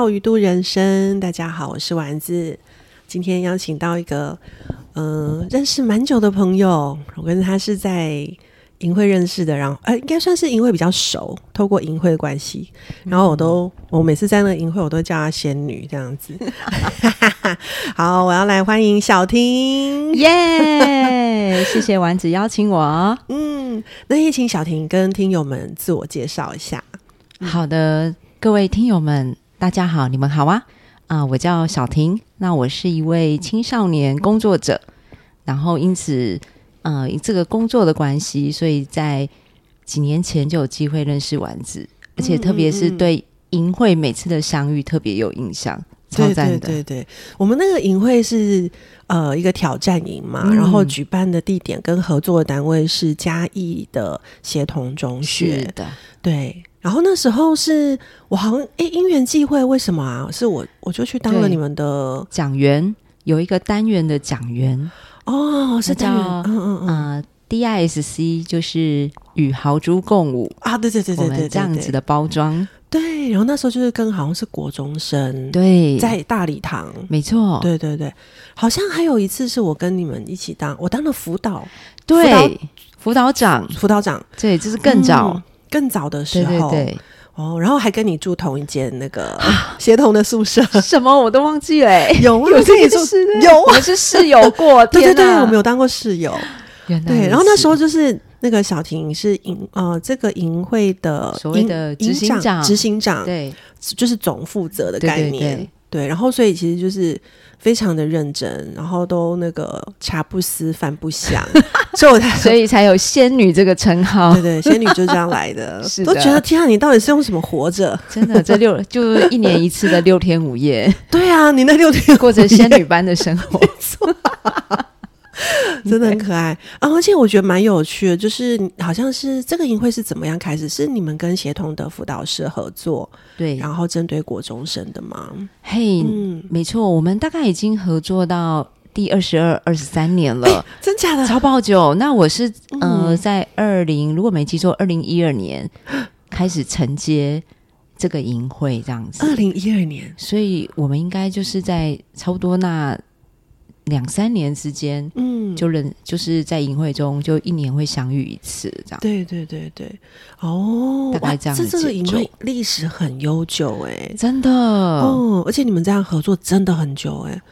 到鱼都人生，大家好，我是丸子。今天邀请到一个嗯、呃认识蛮久的朋友，我跟他是在银会认识的，然后呃应该算是银会比较熟，透过银会的关系，然后我都我每次在那个营会，我都叫她仙女这样子。好，我要来欢迎小婷。耶 谢谢丸子邀请我。嗯，那也请小婷跟听友们自我介绍一下。好的，各位听友们，大家好，你们好啊！啊、我叫小婷，那我是一位青少年工作者，然后因此，呃，这个工作的关系，所以在几年前就有机会认识丸子，而且特别是对银会每次的相遇特别有印象，超对赞的。对对对，我们那个营会是呃一个挑战营嘛，嗯。然后举办的地点跟合作的单位是嘉义的协同中是学，的，对。然后那时候是我好像诶因缘际会，为什么啊？是我我就去当了你们的讲员有一个单元的讲员，哦，是那单元，嗯嗯嗯。呃，DISC 就是与豪猪共舞，啊，对对对对我对这样子的包装，对。然后那时候就是跟好像是国中生，对，在大礼堂。没错，对对对，好像还有一次是我跟你们一起当，我当了辅导。对，辅导长，辅导长，对，这是更早。嗯，更早的时候，对对，哦，然后还跟你住同一间那个 协同的宿舍，什么？我都忘记了欸，有啊，有我跟你说这件事？呢有。啊，我们是室友过，对对对，我们有当过室友，对，原来对然后那时候就是那个小婷是营呃这个营会的所谓的执行长执行长对。就是总负责的概念，对对，然后所以其实就是非常的认真，然后都那个茶不思饭不想，所以我才所以才有仙女这个称号。对。对，仙女就是这样来的，是的。都觉得天啊，你到底是用什么活着？真的，这六就一年一次的六天五夜，对啊，你那六天过着仙女般的生活。真的很可爱啊！而且我觉得蛮有趣的，就是好像是这个营会是怎么样开始？是你们跟协同的辅导师合作，对，然后针对国中生的吗？嘿，嗯，没错，我们大概已经合作到第二十二、二十三年了。真假的？超爆久。那我是呃，嗯在二零如果没记错，二零一二年 开始承接这个营会这样子二，零一二年，所以我们应该就是在差不多那两三年之间。嗯，就认就是在营会中，就一年会相遇一次，这样对对对对，哦，大概这样这的节这个营会历史很悠久哎、真的。哦，而且你们这样合作真的很久哎、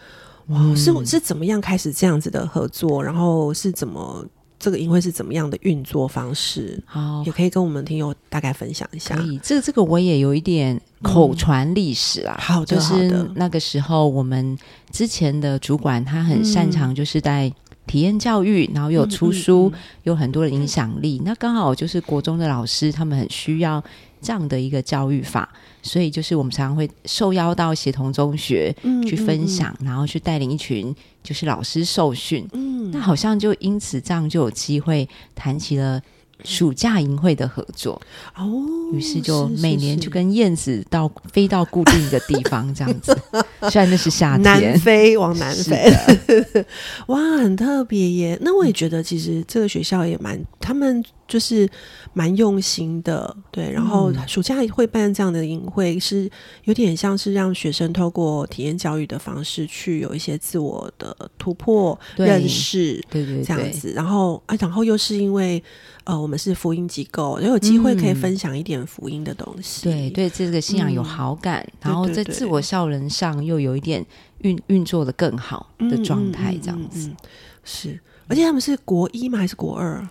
哇，嗯是是怎么样开始这样子的合作？然后是怎么这个营会是怎么样的运作方式？好也，可以跟我们听友大概分享一下可。以。这这个我也有一点口传历史啊，好的就是那个时候我们之前的主管他很擅长就是在体验教育，然后有出书，嗯有很多的影响力。那刚好就是国中的老师他们很需要这样的一个教育法，所以就是我们常常会受邀到协同中学嗯去分享，然后去带领一群就是老师受训。嗯，那好像就因此这样就有机会谈起了暑假营会的合作，哦，于是就每年就跟燕子到飞到固定一个地方这样子，虽然那是夏南天，飞往南是飞，哇，很特别耶。那我也觉得，其实这个学校也蛮，他们就是蛮用心的，对。然后嗯暑假会办这样的营会，是有点像是让学生透过体验教育的方式，去有一些自我的突破、对认识。对对对，这样子，然后啊，然后又是因为呃，我们是福音机构，也有机会可以嗯分享一点福音的东西。对对这个信仰有嗯好感，然后在自我效能上又有一点运运作的更好的嗯状态，嗯这样子。是，而且他们是国一吗？还是国二？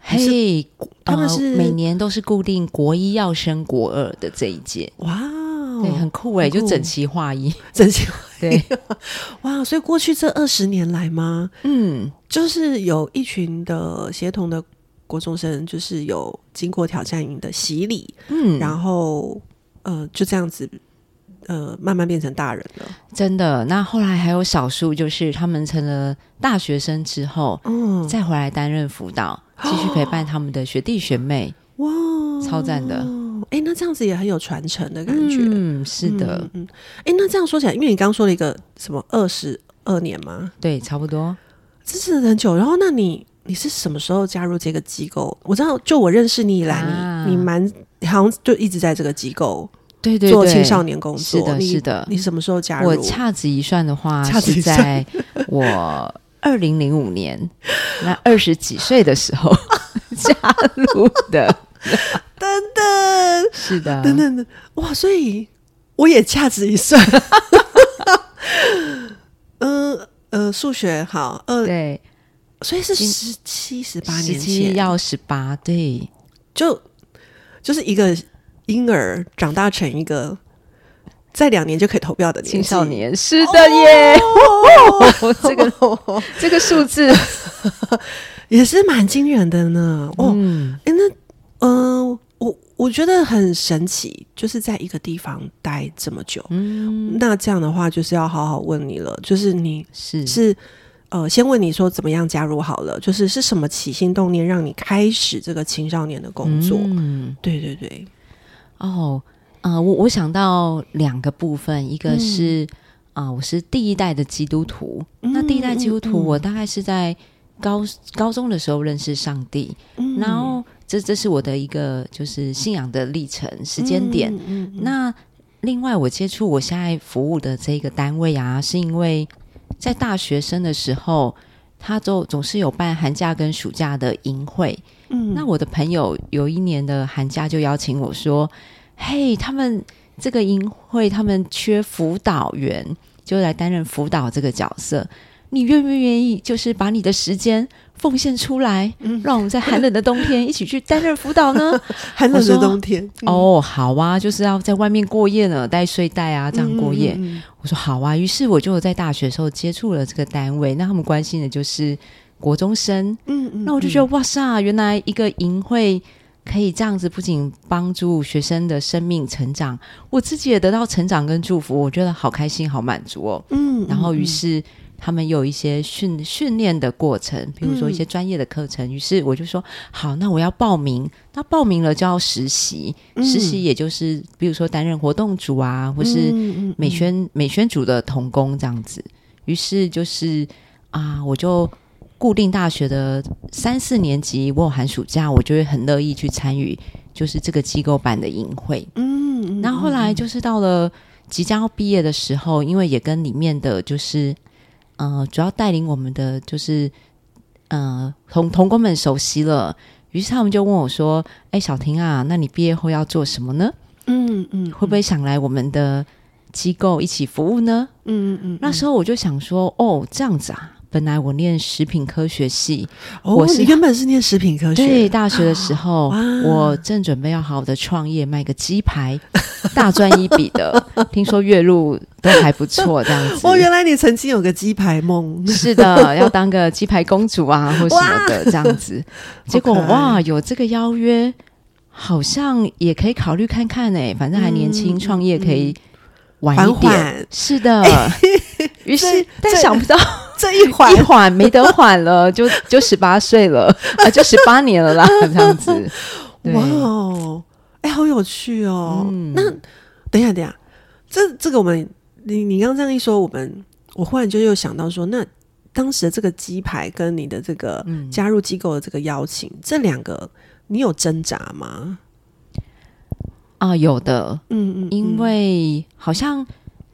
嘿，呃他们是每年都是固定国一要升国二的这一届，哇哦，对，很酷哎，就整齐划一，真心对，哇！所以过去这二十年来吗，嗯，就是有一群的协同的国中生，就是有经过挑战营的洗礼，嗯，然后呃，就这样子。呃，慢慢变成大人了。真的。那后来还有少数，就是他们成了大学生之后，嗯，再回来担任辅导，继续陪伴他们的学弟学妹，哇，超赞的。哎、那这样子也很有传承的感觉。嗯，是的，嗯，哎、诶那这样说起来，因为你刚刚说了一个什么二十二年吗？对，差不多。支持很久。然后，那你你是什么时候加入这个机构？我知道，就我认识你以来，啊你你蛮好像就一直在这个机构。对对对，做青少年工作。是的，你是的。你什么时候加入？我掐指一算的话，是在我二零零五年那二十几岁的时候 加入的。等等。是的，等等等，哇！所以我也掐指一算，嗯 呃，数学好，呃，对，所以是十七十八年前，七要十八，对，就就是一个婴儿长大成一个在两年就可以投票的年青少年，是的耶，哦 这个 这个数字，也是蛮惊人的呢。哦，嗯，哎、那嗯、呃我我觉得很神奇，就是在一个地方待这么久。嗯，那这样的话，就是要好好问你了，就是你是。是呃，先问你说怎么样加入好了，就是是什么起心动念让你开始这个青少年的工作？嗯，对对对，哦，呃，我我想到两个部分，一个是啊、我是第一代的基督徒。那第一代基督徒，我大概是在高高中的时候认识上帝，嗯然后这这是我的一个就是信仰的历程时间点。那另外，我接触我现在服务的这个单位啊，是因为在大学生的时候，他就总是有办寒假跟暑假的营会。嗯那我的朋友有一年的寒假就邀请我说：“嘿，他们这个营会他们缺辅导员，就来担任辅导这个角色。你愿不愿意？就是把你的时间奉献出来，嗯让我们在寒冷的冬天一起去担任辅导呢？” 寒冷的冬天，嗯，哦，好啊，就是要在外面过夜呢，带睡袋啊，这样过夜。我说好啊，于是我就在大学的时候接触了这个单位，那他们关心的就是国中生。嗯嗯，那我就觉得哇塞，原来一个营会可以这样子，不仅帮助学生的生命成长，我自己也得到成长跟祝福，我觉得好开心，好满足哦。嗯，嗯，然后于嗯是。他们有一些训训练的过程，比如说一些专业的课程。于是我就说好，那我要报名。那报名了就要实习，嗯实习也就是比如说担任活动组啊，或是美宣、美宣组的童工这样子。于是就是啊，我就固定大学的三四年级，我有寒暑假，我就会很乐意去参与，就是这个机构办的营会。嗯，嗯然后后来就是到了即将要毕业的时候，因为也跟里面的就是呃，主要带领我们的就是呃同同工们熟悉了。于是他们就问我说：“哎，小婷啊，那你毕业后要做什么呢？嗯嗯，会不会想来我们的机构一起服务呢？”嗯嗯嗯，那时候我就想说，哦，这样子啊。本来我念食品科学系，哦，我是你原本是念食品科学，对，大学的时候，我正准备要好好的创业，卖个鸡排，大赚一笔的。听说月入都还不错，这样子。哦，原来你曾经有个鸡排梦，是的，要当个鸡排公主啊，或什么的这样子。结果哇，有这个邀约，好像也可以考虑看看哎、反正还年轻，嗯创业可以晚一点。缓是的，于是但想不到这一缓一缓没得缓了，就就十八岁了啊，就十八年了啦，这样子。哇哦，哎，好有趣哦。嗯那等一下，等一下，这这个我们，你你刚刚这样一说，我们我忽然就又想到说，那当时的这个鸡排跟你的这个嗯加入机构的这个邀请，这两个你有挣扎吗？啊，有的，嗯嗯，因为好像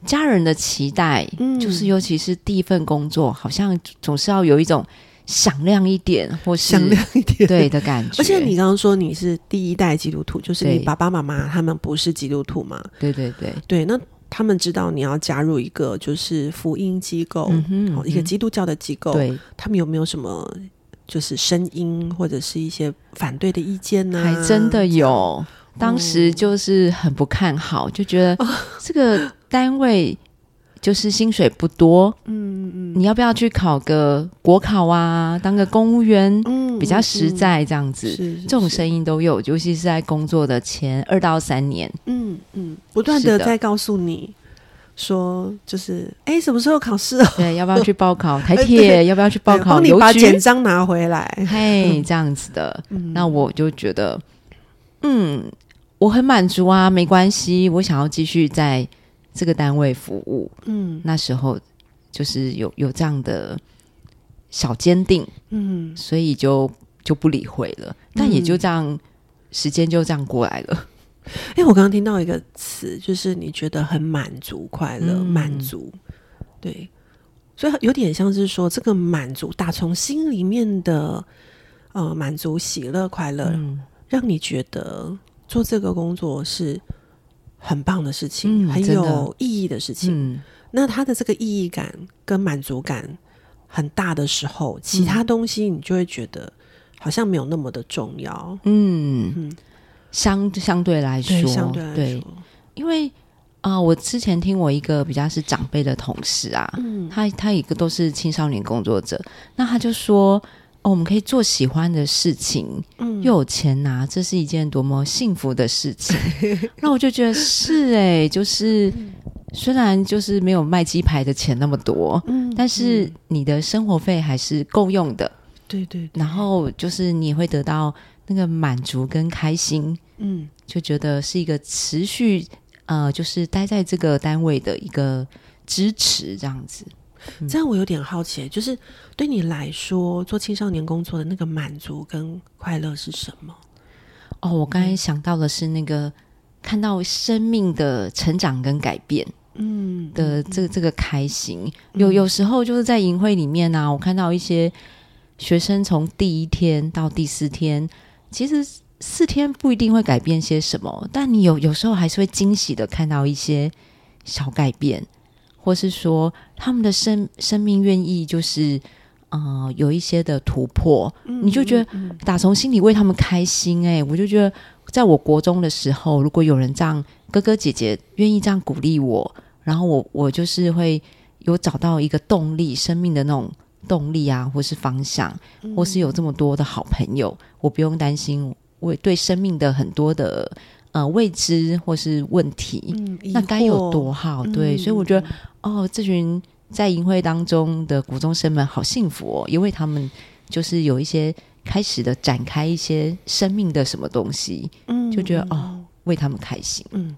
家人的期待，嗯就是尤其是第一份工作，好像总是要有一种响亮一点，或是响亮一点，对的感觉。而且你刚刚说你是第一代基督徒，就是你爸爸妈妈他们不是基督徒嘛？对对对，对，那他们知道你要加入一个就是福音机构，一个基督教的机构，对，他们有没有什么就是声音或者是一些反对的意见呢？还真的有。哦当时就是很不看好，就觉得 这个单位就是薪水不多，嗯嗯你要不要去考个国考啊，当个公务员，嗯比较实，在这样子。是这种声音都有，尤其是在工作的前二到三年。嗯嗯，不断的的在告诉你说，就是哎，什么时候考试哦？对，要不要去报考台 对铁？要不要去报考帮你把简？章拿回来。嘿，这样子的，嗯那我就觉得，嗯，我很满足啊，没关系，我想要继续在这个单位服务。嗯。那时候就是有有这样的小坚定，嗯。所以就就不理会了。但也就这样，时间就这样过来了。哎，我刚刚听到一个词，就是你觉得很满足、快乐、嗯。满足，对，所以有点像是说这个满足打从心里面的呃满足、喜乐、快乐，嗯。让你觉得做这个工作是很棒的事情，很有意义的事情。嗯那他的这个意义感跟满足感很大的时候，其他东西你就会觉得好像没有那么的重要。嗯嗯，相相对来说，对，相对来对说，因为啊、我之前听我一个比较是长辈的同事啊，嗯他他一个都是青少年工作者，那他就说。哦，我们可以做喜欢的事情，嗯。又有钱拿，这是一件多么幸福的事情。那我就觉得是哎、就是虽然就是没有卖鸡排的钱那么多，嗯但是你的生活费还是够用的，对对，对。然后就是你会得到那个满足跟开心，嗯。就觉得是一个持续呃，就是待在这个单位的一个支持，这样子。这样我有点好奇，就是对你来说，做青少年工作的那个满足跟快乐是什么？哦，我刚才想到的是那个看到生命的成长跟改变嗯。的这个这个开心。有有时候就是在营会里面呢、我看到一些学生从第一天到第四天，其实四天不一定会改变些什么，但你有有时候还是会惊喜的看到一些小改变，或是说他们的生生命愿意就是呃有一些的突破，你就觉得打从心里为他们开心哎、我就觉得在我国中的时候，如果有人这样哥哥姐姐愿意这样鼓励我，然后我我就是会有找到一个动力，生命的那种动力啊，或是方向，或是有这么多的好朋友，我不用担心我对生命的很多的呃未知或是问题，嗯，那该有多好？对，所以我觉得哦，这群在营会当中的国中生们好幸福哦，因为他们就是有一些开始的展开一些生命的什么东西，嗯就觉得哦，为他们开心。嗯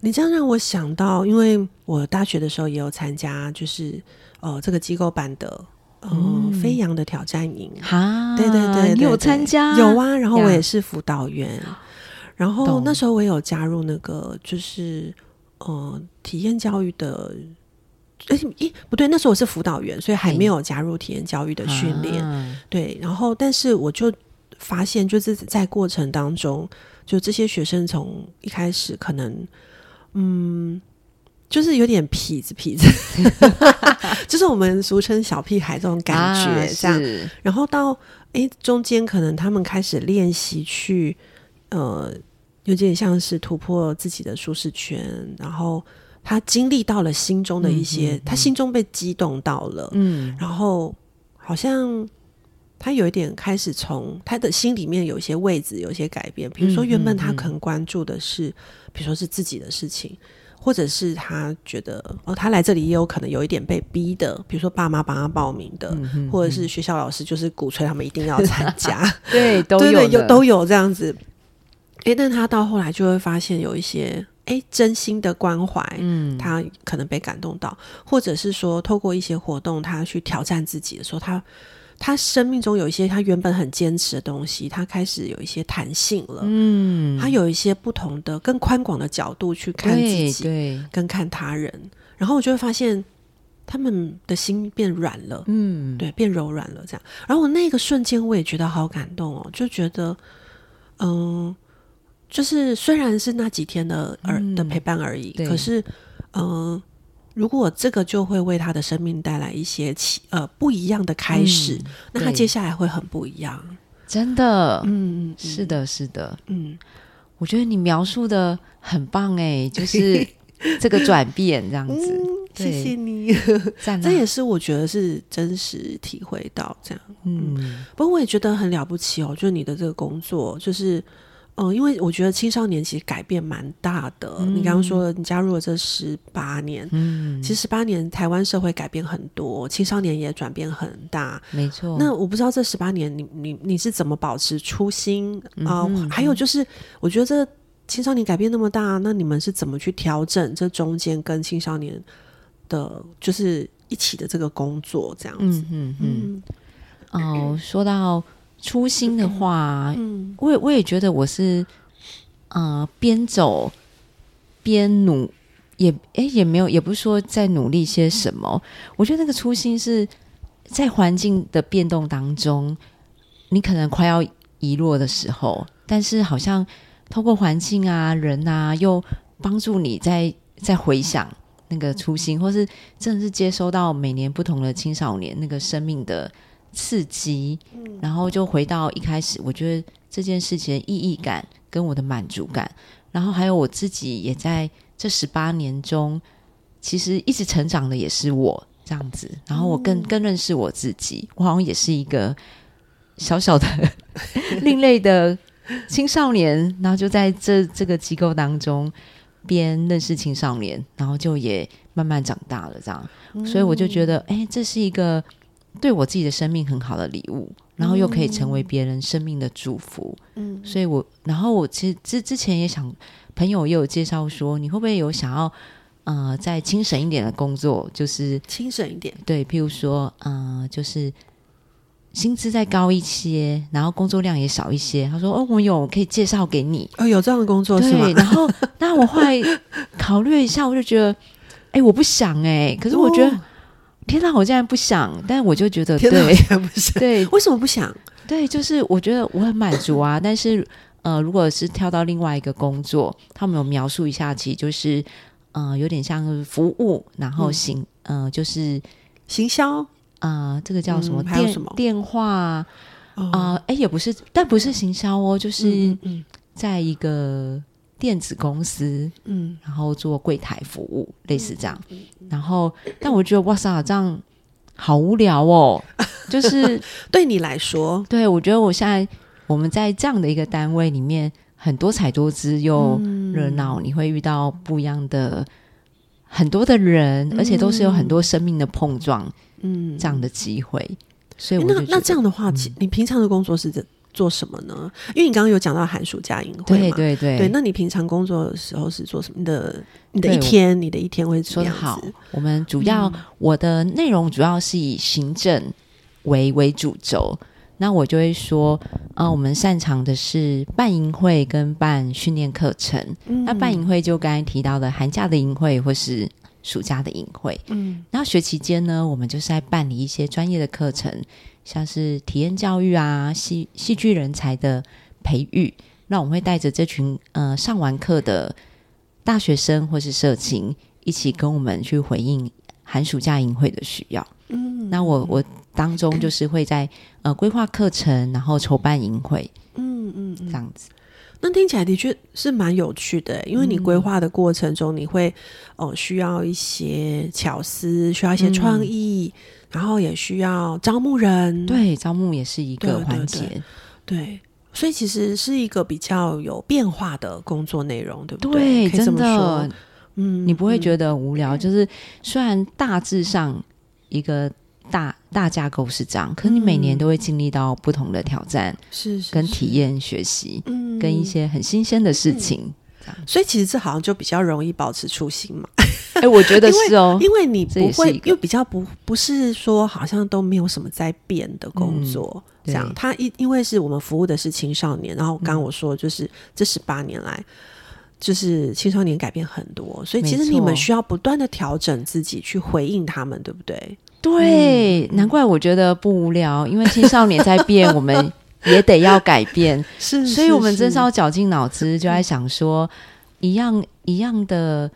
你这样让我想到，因为我大学的时候也有参加，就是呃这个机构办的呃、嗯飞扬的挑战营，哈，对对对，你有参加？有啊，然后我也是辅导员，然后那时候我也有加入那个就是呃体验教育的。哎，咦，不对，那时候我是辅导员，所以还没有加入体验教育的训练。啊对，然后但是我就发现，就是在过程当中，就这些学生从一开始可能，嗯，就是有点痞子痞子，就是我们俗称小屁孩这种感觉，啊这样。是然后到诶中间可能他们开始练习去，呃，有点像是突破自己的舒适圈，然后他经历到了心中的一些，他心中被激动到了，嗯。然后好像他有一点开始从他的心里面有一些位置有一些改变，比如说嗯原本他可能关注的是，比如说是自己的事情。或者是他觉得哦，他来这里也有可能有一点被逼的，比如说爸妈帮他报名的，或者是学校老师就是鼓吹他们一定要 参加，对，都有的。有都有这样子。诶，但他到后来就会发现有一些诶真心的关怀，嗯，他可能被感动到，或者是说透过一些活动，他去挑战自己的时候，他他生命中有一些他原本很坚持的东西，他开始有一些弹性了，嗯，他有一些不同的、更宽广的角度去看自己，对，跟看他人，然后我就会发现他们的心变软了，嗯，对，变柔软了，这样。然后我那个瞬间，我也觉得好感动哦，就觉得，嗯、就是虽然是那几天的而、嗯。的陪伴而已，可是，嗯、如果这个就会为他的生命带来一些起呃不一样的开始，嗯那他接下来会很不一样。真的，嗯，嗯是，的，是的。嗯。我觉得你描述的很棒哎，就是这个转变这样子，嗯，谢谢你，这也是我觉得是真实体会到这样。嗯。不过我也觉得很了不起哦，就是你的这个工作，就是嗯、因为我觉得青少年其实改变蛮大的。你刚刚说，你加入了这十八年，嗯，其实十八年台湾社会改变很多，青少年也转变很大。没错。那我不知道这十八年你你你是怎么保持初心啊、还有就是，我觉得这青少年改变那么大，那你们是怎么去调整这中间跟青少年的，就是一起的这个工作这样子？嗯嗯嗯，哦，说到初心的话，嗯我也我也觉得我是呃边走边努，也诶也没有，也不是说在努力些什么。我觉得那个初心是在环境的变动当中，你可能快要遗落的时候，但是好像透过环境啊、人啊，又帮助你在在回想那个初心，或是真的是接收到每年不同的青少年那个生命的刺激，然后就回到一开始，我觉得这件事情的意义感跟我的满足感，然后还有我自己也在这十八年中，其实一直成长的也是我这样子，然后我更更认识我自己，我好像也是一个小小的 另类的青少年，然后就在这这个机构当中。边认识青少年，然后就也慢慢长大了，这样，所以我就觉得，哎，这是一个对我自己的生命很好的礼物，然后又可以成为别人生命的祝福。嗯，所以我，然后我其实之之前也想，朋友也有介绍说，你会不会有想要，呃，再轻省一点的工作，就是轻省一点，对，譬如说，呃，就是。薪资再高一些，然后工作量也少一些。他说：“哦，我有可以介绍给你。”哦，有这样的工作是吗？然后，那我后来考虑一下，我就觉得，哎，我不想哎。可是我觉得，天哪，我竟然不想。但我就觉得，对，不想。对，为什么不想？对，就是我觉得我很满足啊。但是，呃，如果是跳到另外一个工作，他们有描述一下，其实就是，呃，有点像服务，然后行，呃，就是行销。啊，这个叫什么电电话啊？哎，也不是，但不是行销哦，就是在一个电子公司，嗯，然后做柜台服务，类似这样。然后，但我觉得哇塞，这样好无聊哦。就是对你来说，对我觉得我现在我们在这样的一个单位里面，很多彩多姿又热闹，你会遇到不一样的很多的人，而且都是有很多生命的碰撞。嗯，这样的机会，所以我那那这样的话，你平常的工作是做什么呢？因为你刚刚有讲到寒暑假营会嘛，对对对，对。那你平常工作的时候是做什么？你的你的一天，你的一天会说的好。我们主要我的内容主要是以行政为为主轴，那我就会说，啊，我们擅长的是办营会跟办训练课程。那办营会就刚才提到的寒假的营会，或是。暑假的营会，嗯，然后学期间呢，我们就是在办理一些专业的课程，像是体验教育啊、戏戏剧人才的培育。那我们会带着这群呃上完课的大学生或是社情，一起跟我们去回应寒暑假营会的需要。嗯，那我我当中就是会在呃规划课程，然后筹办营会，嗯嗯，这样子。那听起来的确是蛮有趣的，因为你规划的过程中，你会哦需要一些巧思，需要一些创意，然后也需要招募人，对，招募也是一个环节，对，所以其实是一个比较有变化的工作内容，对不对？真的，嗯，你不会觉得无聊，就是虽然大致上一个。大大架构是这样，可你每年都会经历到不同的挑战，是跟体验学习，嗯，跟一些很新鲜的事情，所以其实这好像就比较容易保持初心嘛。哎，我觉得是哦，因为你不会，又比较不不是说好像都没有什么在变的工作，这样。他因因为是我们服务的是青少年，然后刚刚我说就是这十八年来，就是青少年改变很多，所以其实你们需要不断的调整自己去回应他们，对不对？对，难怪我觉得不无聊，因为青少年在变，我们也得要改变，是，所以我们真是要绞尽脑汁，就在想说，一样一样的。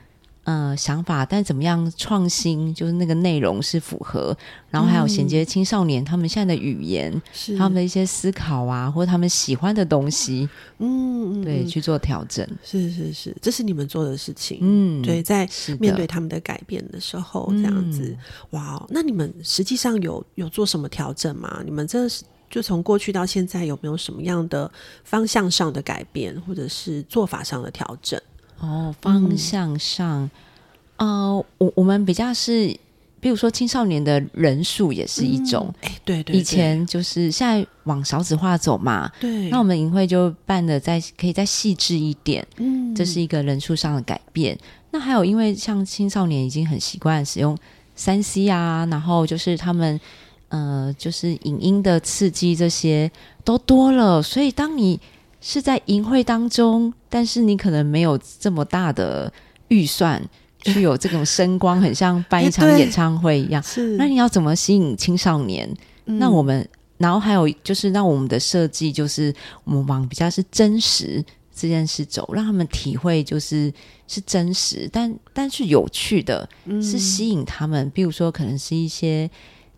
呃，想法，但怎么样创新？就是那个内容是符合，然后还有衔接青少年他们现在的语言，是他们的一些思考啊，或者他们喜欢的东西，嗯，对，去做调整，是是是，这是你们做的事情，嗯，对，在面对他们的改变的时候，这样子，哇，那你们实际上有有做什么调整吗？你们这是就从过去到现在有没有什么样的方向上的改变，或者是做法上的调整？哦，方向上，呃，我我们比较是，比如说青少年的人数也是一种，哎，对对，以前就是现在往少子化走嘛，对，那我们营会就办的再可以再细致一点，嗯，这是一个人数上的改变。那还有，因为像青少年已经很习惯使用三 C 啊，然后就是他们呃，就是影音的刺激这些都多了，所以当你是在淫会当中，但是你可能没有这么大的预算去有这种声光，很像办一场演唱会一样。是那你要怎么吸引青少年？嗯那我们，然后还有就是，让我们的设计就是我们往比较是真实这件事走，让他们体会就是是真实，但但是有趣的，嗯是吸引他们。比如说，可能是一些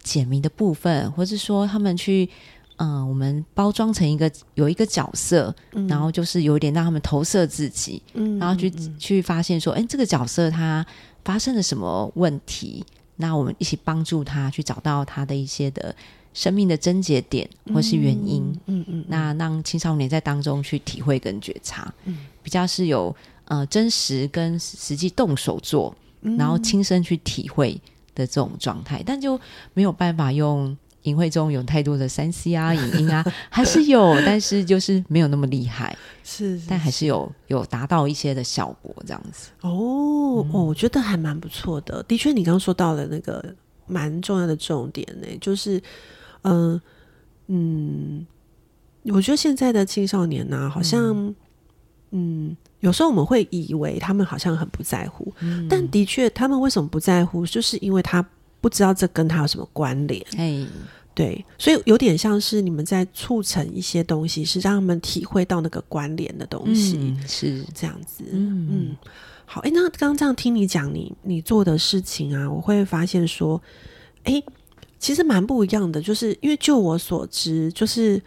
解谜的部分，或是说他们去。嗯，我们包装成一个有一个角色，然后就是有一点让他们投射自己，嗯然后去、去发现说，哎，这个角色他发生了什么问题？那我们一起帮助他去找到他的一些的生命的症结点或是原因。嗯嗯，那让青少年在当中去体会跟觉察，比较是有呃真实跟实际动手做，嗯然后亲身去体会的这种状态，但就没有办法用。营会中有太多的三 C 啊、影音啊，还是有，但是就是没有那么厉害，是，但还是。有有达到一些的效果，这样子。哦哦，我觉得还蛮不错的。的确，你刚刚说到了那个蛮重要的重点呢，就是嗯嗯，我觉得现在的青少年呢、好像嗯，有时候我们会以为他们好像很不在乎，但的确，他们为什么不在乎，就是因为他不知道这跟他有什么关联。哎，对，所以有点像是你们在促成一些东西，是让他们体会到那个关联的东西，嗯，是，这样子。嗯。嗯，好，哎，那刚刚这样听你讲你你做的事情啊，我会发现说，哎，其实蛮不一样的，就是因为就我所知，就是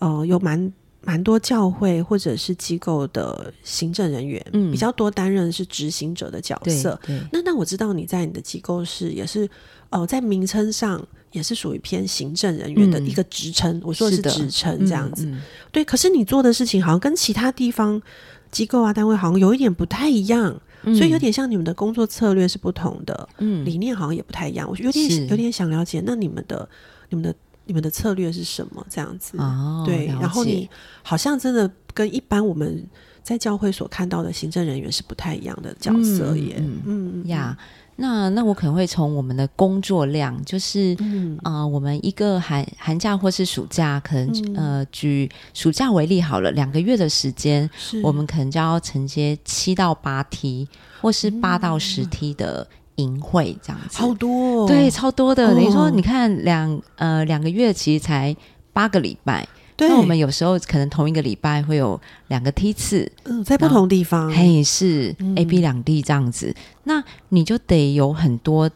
呃，有蛮蛮多教会或者是机构的行政人员，嗯。比较多担任是执行者的角色。那那我知道你在你的机构是也是呃，在名称上也是属于偏行政人员的嗯。一个职称，我说的是职称这样子。嗯对，可是你做的事情好像跟其他地方机构啊单位好像有一点不太一样，嗯。所以有点像你们的工作策略是不同的，嗯。理念好像也不太一样。我有点有点想了解，那你们的你们的你们的策略是什么？这样子，哦，对，然后你好像真的跟一般我们在教会所看到的行政人员是不太一样的角色耶。嗯嗯嗯呀，那那我可能会从我们的工作量，就是嗯。啊、呃我们一个寒寒假或是暑假，可能、嗯。呃举暑假为例好了，两个月的时间，我们可能就要承接七到八梯，或是八到十梯的营会这样子。超多、哦，对，超多的。哦等于说，你看两呃两个月其实才八个礼拜，对，那我们有时候可能同一个礼拜会有两个梯次，嗯在不同地方，嘿，是嗯 A、B 两地这样子，那你就得有很多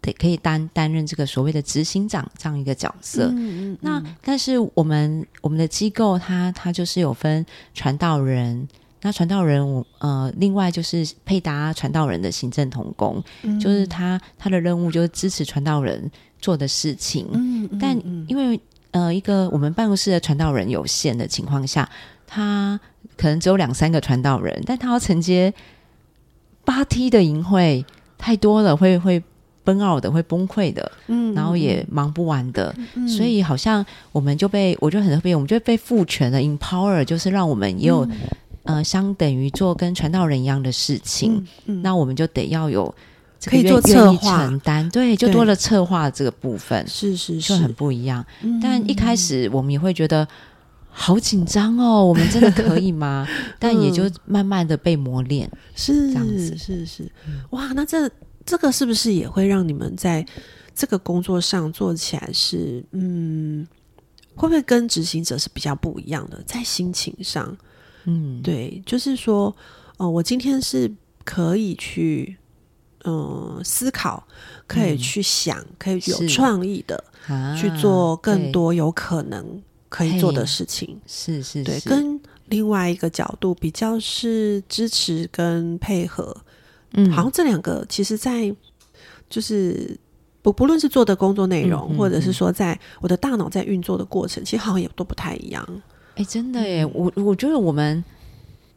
得可以担担任这个所谓的执行长这样一个角色。嗯嗯那但是我们我们的机构它它就是有分传道人。那传道人，我呃，另外就是配搭传道人的行政同工，嗯。就是他他的任务就是支持传道人做的事情。嗯嗯但嗯。因为呃，一个我们办公室的传道人有限的情况下，他可能只有两三个传道人，但他要承接八梯的营会，太多了，会会崩 out 的，会崩溃的，嗯然后也忙不完的，嗯所以好像我们就被我就很特别，我们就被赋权了 empower，就是让我们也有、呃相等于做跟传道人一样的事情，嗯嗯那我们就得要有。这个可以做策划承担，对，就多了策划这个部分。是是就是很不一样。嗯但一开始我们也会觉得好紧张哦，我们真的可以吗？但也就慢慢的被磨练。是这样子是是，哇，那这这个是不是也会让你们在这个工作上做起来是嗯，会不会跟执行者是比较不一样的？在心情上，嗯，对，就是说，哦、我今天是可以去。嗯，思考可以嗯去想，可以有是创意的、啊去做更多有可能可以做的事情。是是对，跟另外一个角度比较是支持跟配合，嗯好像这两个其实在就是不不论是做的工作内容，嗯嗯或者是说在我的大脑在运作的过程，其实好像也都不太一样。哎，真的耶，嗯我我觉得我们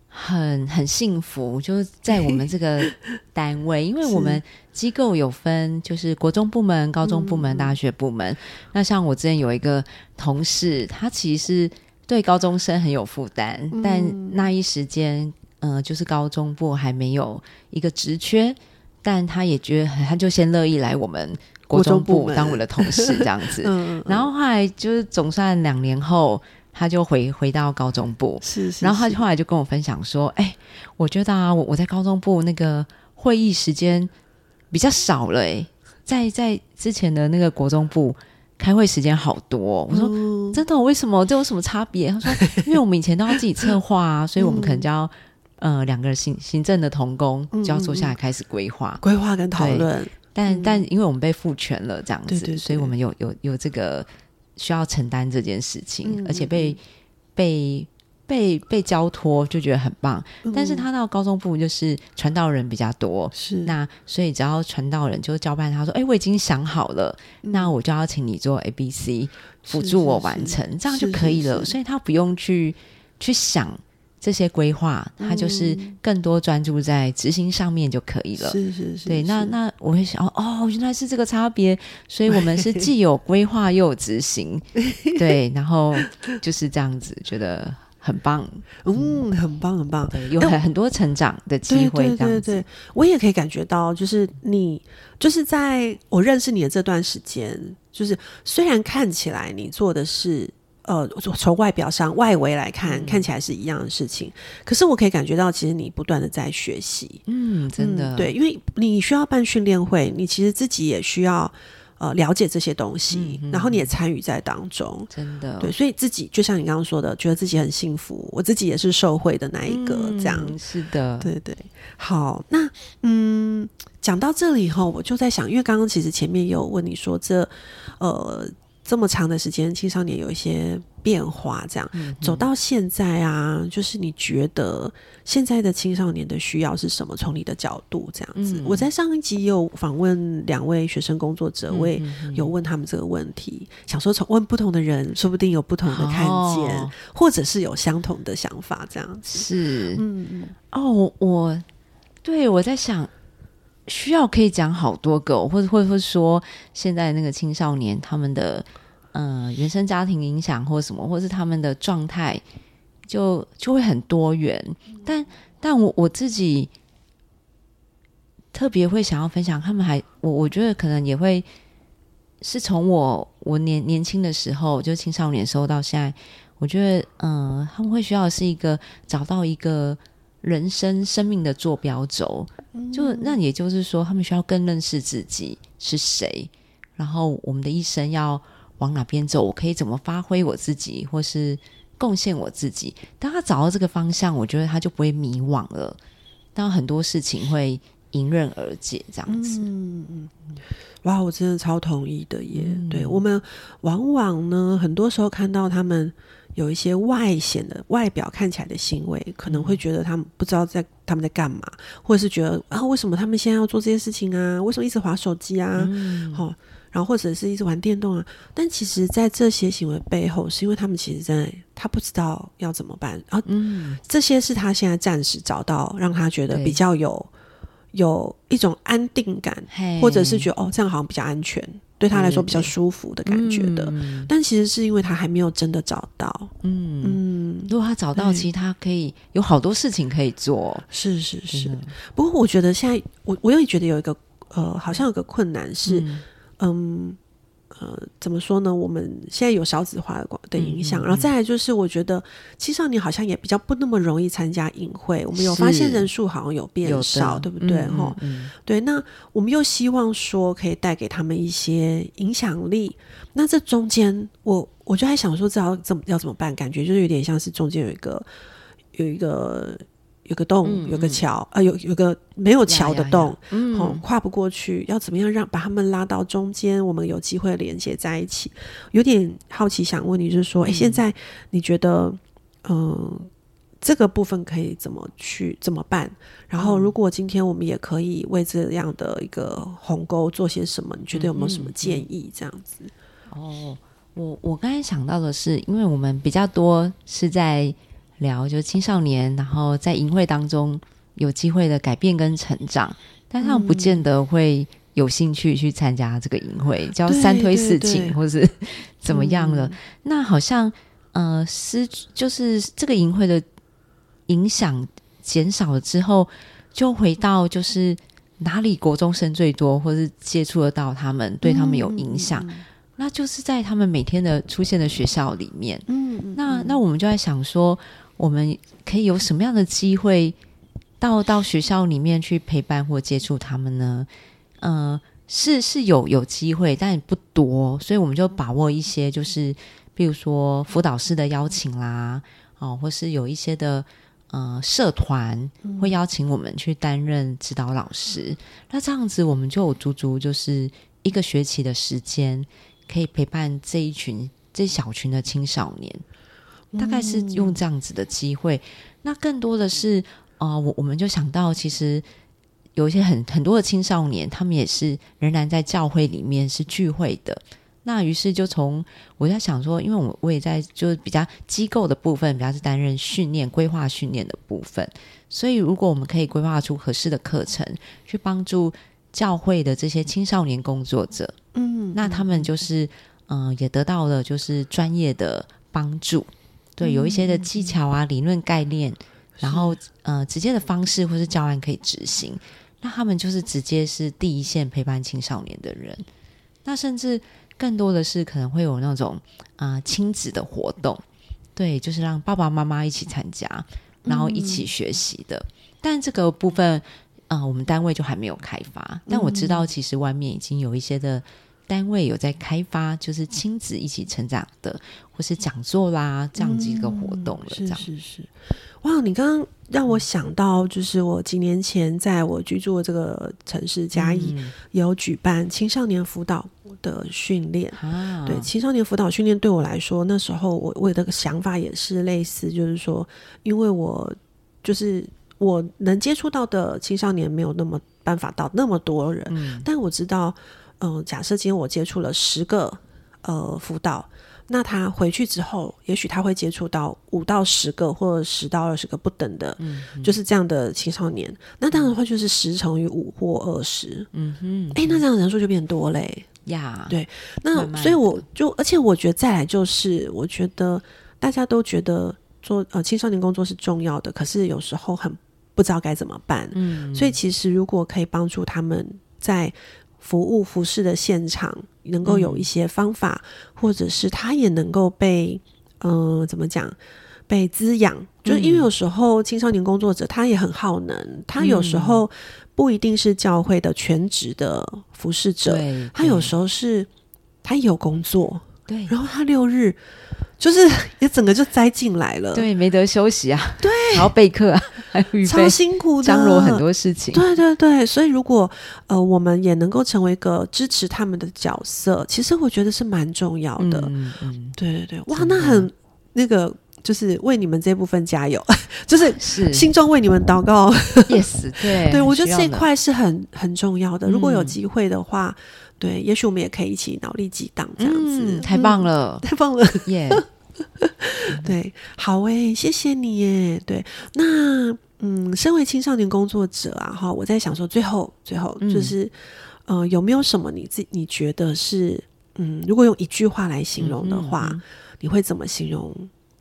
很很幸福，就是在我们这个 单位，因为我们机构有分，就是国中部门、高中部门、嗯大学部门。那像我之前有一个同事，他其实对高中生很有负担，嗯但那一时间，呃，就是高中部还没有一个职缺，但他也觉得他就先乐意来我们国中部当我的同事这样子。嗯，然后后来就是总算两年后，他就回回到高中部，是是，然后他后来就跟我分享说：“哎，我觉得啊，我我在高中部那个会议时间比较少了，哎，在在之前的那个国中部开会时间好多。”我说：“真的？为什么？这有什么差别？”他说：“ 因为我们以前都要自己策划啊，所以我们可能就要呃两个行行政的同工就要坐下来开始规划、规划跟讨论。但但因为我们被赋权了这样子，所以我们有有有这个。”需要承担这件事情，而且被被被被交托，就觉得很棒。但是他到高中部就是传道人比较多，是那所以只要传道人就交办他说：“哎，我已经想好了，那我就要请你做 A、B、C 辅助我完成，这样就可以了。”所以他不用去去想。这些规划，它就是更多专注在执行上面就可以了。是是是，对，那那我会想，哦，原来是这个差别，所以我们是 既有规划又有执行，对，然后就是这样子，觉得很棒，嗯，很棒很棒，有很很多成长的机会。对对对，我也可以感觉到，就是你就是在我认识你的这段时间，就是虽然看起来你做的是。呃，从外表上外围来看，看起来是一样的事情，可是我可以感觉到，其实你不断的在学习，嗯，真的，对，因为你需要办训练会，你其实自己也需要呃了解这些东西，然后你也参与在当中，真的，对，所以自己就像你刚刚说的，觉得自己很幸福，我自己也是受惠的那一个，这样是的，对对，好，那嗯，讲到这里以后，我就在想，因为刚刚其实前面有问你说这呃。这么长的时间，青少年有一些变化，这样。走到现在啊，就是你觉得现在的青少年的需要是什么？从你的角度这样子，我在上一集有访问两位学生工作者，我也有问他们这个问题，想说从问不同的人，说不定有不同的看见，或者是有相同的想法，这样子。是。嗯嗯。哦，我对我在想。需要可以讲好多个，或者或者说现在那个青少年他们的呃原生家庭影响或什么，或是他们的状态就就会很多元。但但我我自己特别会想要分享，他们还我我觉得可能也会是从我我年年轻的时候就青少年时候到现在，我觉得嗯他们会需要是一个找到一个。人生生命的坐标轴，就那也就是说，他们需要更认识自己是谁，然后我们的一生要往哪边走，我可以怎么发挥我自己，或是贡献我自己。当他找到这个方向，我觉得他就不会迷惘了。当很多事情会迎刃而解，这样子。嗯嗯，哇，我真的超同意的耶！对我们往往呢，很多时候看到他们。有一些外显的外表看起来的行为，可能会觉得他们不知道在他们在干嘛，或者是觉得啊，为什么他们现在要做这些事情啊？为什么一直划手机啊？好，然后或者是一直玩电动啊？但其实，在这些行为背后，是因为他们其实在他不知道要怎么办啊。嗯，这些是他现在暂时找到让他觉得比较有有一种安定感，或者是觉得哦，这样好像比较安全。对他来说比较舒服的感觉的，但其实是因为他还没有真的找到。嗯。嗯，如果他找到，其实他可以有好多事情可以做。是是是，不过我觉得现在我我又觉得有一个呃，好像有个困难是，嗯。呃，怎么说呢？我们现在有少子化的的影响，然后再来就是，我觉得青少年好像也比较不那么容易参加营会。我们有发现人数好像有变少，对不对？哈，对。那我们又希望说可以带给他们一些影响力。那这中间，我我就在想说，这要怎么要怎么办？感觉就是有点像是中间有一个有一个。有个洞，有个桥，啊，有有个没有桥的洞，嗯，跨不过去，要怎么样让把他们拉到中间？我们有机会连接在一起。有点好奇，想问你，就是说，哎，现在你觉得，嗯，这个部分可以怎么去怎么办？然后，如果今天我们也可以为这样的一个鸿沟做些什么？你觉得有没有什么建议？这样子？哦，我我刚才想到的是，因为我们比较多是在。聊就是青少年，然后在营会当中有机会的改变跟成长，但他们不见得会有兴趣去参加这个营会，叫三推四请或是 怎么样了。那好像呃失就是这个营会的影响减少了之后，就回到就是哪里国中生最多，或是接触得到他们，对他们有影响。那就是在他们每天的出现的学校里面。嗯，那那我们就在想说，我们可以有什么样的机会到到学校里面去陪伴或接触他们呢？呃，是是有有机会，但不多，所以我们就把握一些，就是比如说辅导师的邀请啦，哦，或是有一些的呃社团会邀请我们去担任指导老师。那这样子，我们就有足足就是一个学期的时间，可以陪伴这一群这小群的青少年。大概是用这样子的机会，那更多的是，呃，我我们就想到，其实有一些很很多的青少年，他们也是仍然在教会里面是聚会的。那于是就从我在想说，因为我我也在就是比较机构的部分，比较是担任训练规划训练的部分，所以如果我们可以规划出合适的课程，去帮助教会的这些青少年工作者，嗯，那他们就是嗯、呃也得到了就是专业的帮助。对，有一些的技巧啊、理论概念，然后呃，直接的方式或是教案可以执行。那他们就是直接是第一线陪伴青少年的人。那甚至更多的是可能会有那种啊、呃亲子的活动，对，就是让爸爸妈妈一起参加，然后一起学习的。但这个部分，呃，我们单位就还没有开发。但我知道，其实外面已经有一些的单位有在开发，就是亲子一起成长的，或是讲座啦这样子一个活动了。这是样，是是，哇！你刚刚让我想到，就是我几年前在我居住的这个城市嘉义，嗯有举办青少年辅导的训练。啊，对青少年辅导训练对我来说，那时候我我的想法也是类似，就是说，因为我就是我能接触到的青少年没有那么办法到那么多人，嗯但我知道，嗯、假设今天我接触了十个呃辅导，那他回去之后，也许他会接触到五到十个或十到二十个不等的，嗯就是这样的青少年。那当然的话，就是十乘以五或二十，嗯哼，哎，那这样人数就变多嘞、呀，对那所以我就，而且我觉得再来就是，我觉得大家都觉得做呃青少年工作是重要的，可是有时候很不知道该怎么办。嗯，所以其实如果可以帮助他们在服务服饰的现场，能够有一些方法，或者是他也能够被嗯、呃怎么讲被滋养，就是因为有时候青少年工作者他也很耗能，他有时候不一定是教会的全职的服侍者，对，他有时候是他有工作，对。然后他六日就是 也整个就栽进来了，，对没得休息啊，对，然后备课啊，还要预超备，辛苦的，张罗很多事情，对对对，所以如果呃我们也能够成为一个支持他们的角色，其实我觉得是蛮重要的。嗯嗯，对对对，哇，那很那个就是为你们这部分加油，就是是。心中为你们祷告。yes，对对我觉得这一块是很很重要的。如果有嗯。机会的话，对，也许我们也可以一起脑力激荡这样子，嗯太棒了，了，太棒了。耶，对，好诶，谢谢你耶。对，那嗯，身为青少年工作者啊，哈，我在想说，最后最后嗯就是，呃，有没有什么你自你觉得是，嗯，如果用一句话来形容的话，嗯嗯你会怎么形容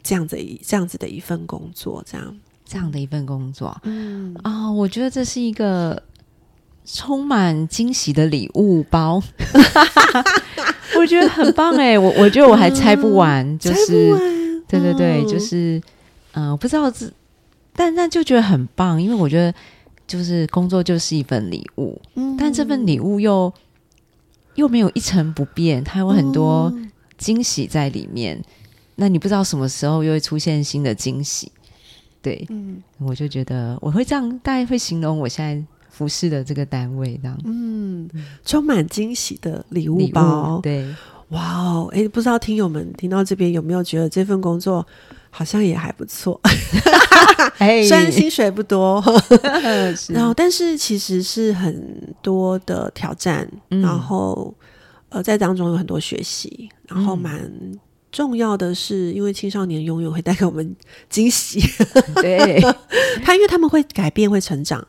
这样子一这样子的一份工作？这样，这样的一份工作嗯，啊、我觉得这是一个充满惊喜的礼物包，我觉得很棒哎，我我觉得我还拆不完，就是对对对，嗯。就是嗯、呃我不知道这，但但就觉得很棒，因为我觉得就是工作就是一份礼物，嗯。但这份礼物又又没有一成不变，它有很多嗯。惊喜在里面。那你不知道什么时候又会出现新的惊喜，对，嗯。我就觉得我会这样，大概会形容我现在服饰的这个单位这样。嗯，充满惊喜的礼物礼包，对，哇哦！哎，不知道听友们听到这边有没有觉得这份工作好像也还不错？哎虽然薪水不多，然后但是其实是很多的挑战，嗯然后呃在当中有很多学习，然后嗯蛮重要的是，因为青少年永远会带给我们惊喜，对，他因为他们会改变，会成长，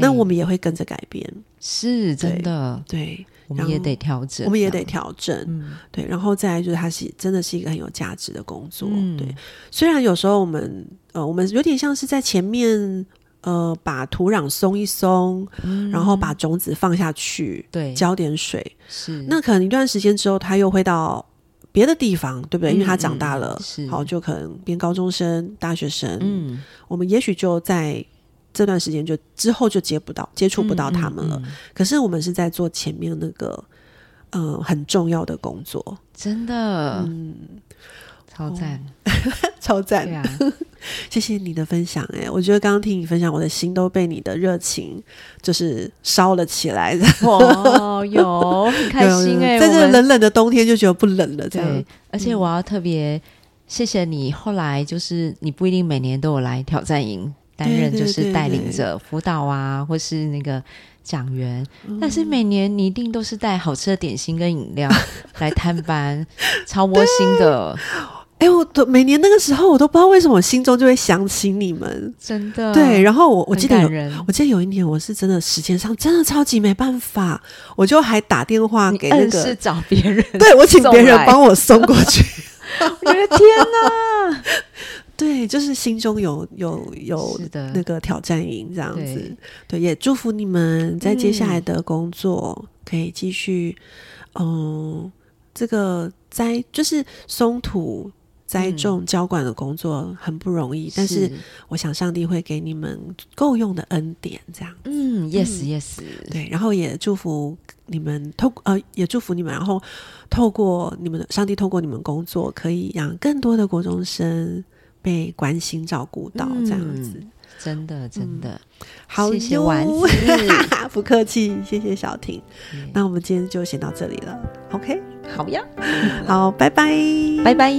那哎我们也会跟着改变，是真的，对，我们也得调整，我们也得，调整，嗯，对，然后再来就是它是真的是一个很有价值的工作，嗯。对。虽然有时候我们呃，我们有点像是在前面呃把土壤松一松，然后把种子放下去，对，浇点水。是。那可能一段时间之后，它又会到别的地方，对不对？嗯因为他长大了好，就可能变高中生、大学生。嗯我们也许就在这段时间就之后就接不到、接触不到他们了。可是我们是在做前面那个呃很重要的工作，真的，嗯，超赞，超赞。对。啊，谢谢你的分享、哎，我觉得刚刚听你分享，我的心都被你的热情就是烧了起来。哦，有很开心哎，在这冷冷的冬天就觉得不冷了，这样，而且我要特别谢谢你，后来就是你不一定每年都有来挑战营担任，就是带领对。着辅导啊，或是那个讲员，嗯。但是每年你一定都是带好吃的点心跟饮料来探班，超窝心的，哎、我都每年那个时候，我都不知道为什么我心中就会想起你们。真的。对，然后我我记得有我记得有一年，我是真的时间上真的超级没办法，我就还打电话给那个是个，找别人，对我请别人帮我送过去。我的天哪，对，就是心中有有有那个挑战营这样子对。对，也祝福你们在接下嗯来的工作可以继续，嗯，这个栽就是松土。栽嗯。种、浇灌的工作很不容易，但是我想上帝会给你们够用的恩典，这样嗯，yes yes，对，然后也祝福你们透呃，也祝福你们，然后透过你们的上帝，透过你们工作，可以让更多的国中生被关心照顾到，这样子。嗯真的真的，好谢谢哟丸子。不客气，谢谢小婷。对。那我们今天就先到这里了，OK？好呀，好，拜拜，拜拜。